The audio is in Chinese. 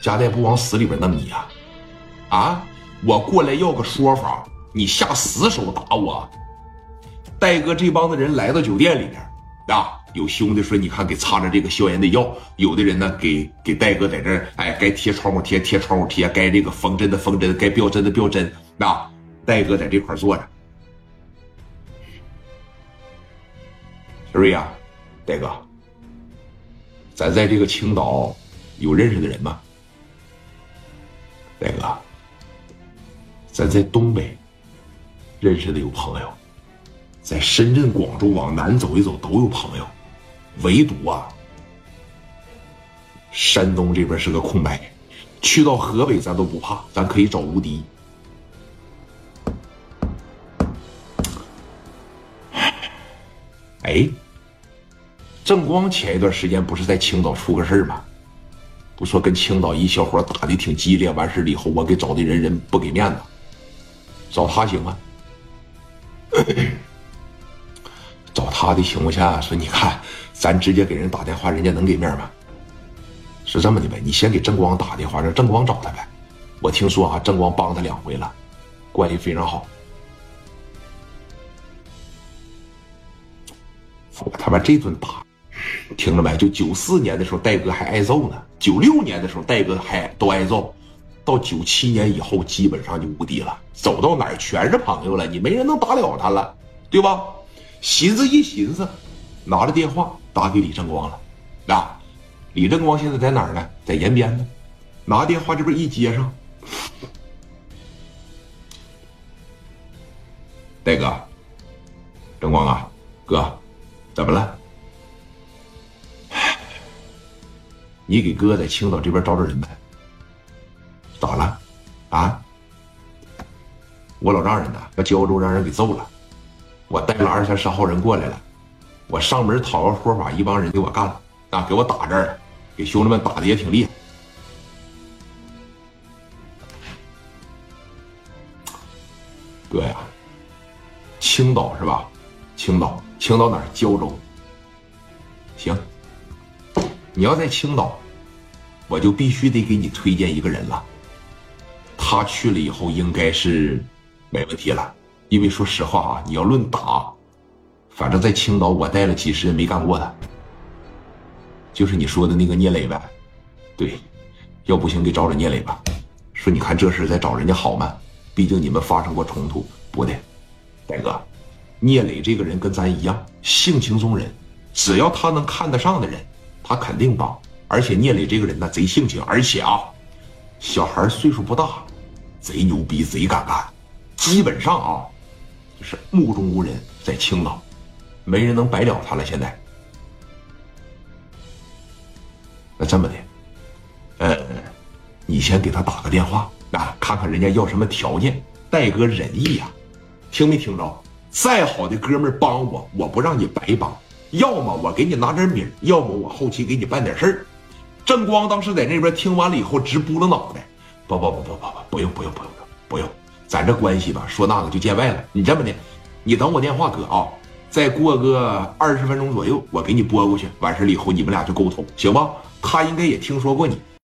夹带不往死里边弄你呀？啊，我过来要个说法，你下死手打我？戴哥这帮子人来到酒店里边，啊，有兄弟说你看给擦着这个消炎的药，有的人呢给给戴哥在这哎，该贴创口贴贴创口贴，该这个缝针的缝针，该标针的标针，啊，戴哥在这块坐着。小瑞呀，戴哥，咱在这个青岛有认识的人吗？戴哥，咱在东北认识的有朋友，在深圳、广州往南走一走都有朋友，唯独啊，山东这边是个空白，去到河北咱都不怕，咱可以找无敌。哎，正光前一段时间不是在青岛出个事儿吗？不说跟青岛一小伙打的挺激烈，完事了以后我给找的人人不给面子，找他行吗？找他的情况下说，你看咱直接给人打电话，人家能给面吗？是这么的呗，你先给正光打电话，让正光找他呗。我听说啊，正光帮他两回了，关系非常好。我他妈这顿打，听着没？就九四年的时候，戴哥还挨揍呢；九六年的时候，戴哥还都挨揍；到九七年以后，基本上就无敌了，走到哪儿全是朋友了，你没人能打了他了，对吧？寻思一寻思，拿着电话打给李正光了。啊，李正光现在在哪儿呢？在延边呢。拿电话这边一接上，戴哥，正光啊，哥。怎么了？你给哥在青岛这边找找人呗。咋了？啊？我老丈人呢？要胶州让人给揍了。我带了二三十号人过来了。我上门讨个说法，一帮人给我干了。啊，给我打这儿，给兄弟们打的也挺厉害。哥呀，青岛是吧？青岛。青岛哪儿？胶州。行，你要在青岛，我就必须得给你推荐一个人了。他去了以后，应该是没问题了。因为说实话啊，你要论打，反正在青岛我带了几十人没干过的，就是你说的那个聂磊呗。对，要不行给找找聂磊吧。说你看这事再找人家好吗？毕竟你们发生过冲突，不对，戴哥。聂磊这个人跟咱一样，性情中人，只要他能看得上的人，他肯定帮。而且聂磊这个人呢，贼性情，而且啊，小孩岁数不大，贼牛逼，贼敢干。基本上啊，就是目中无人，在青岛，没人能白了他了。现在，那这么的，呃，你先给他打个电话啊，看看人家要什么条件。戴哥仁义呀，听没听着？再好的哥们帮我，我不让你白帮。要么我给你拿点米要么我后期给你办点事儿。正光当时在那边听完了以后直拨了脑袋，不不不不不不，不用不用不用不用，咱这关系吧，说那个就见外了。你这么的，你等我电话哥啊，再过个二十分钟左右，我给你拨过去。完事了以后，你们俩就沟通，行吗？他应该也听说过你。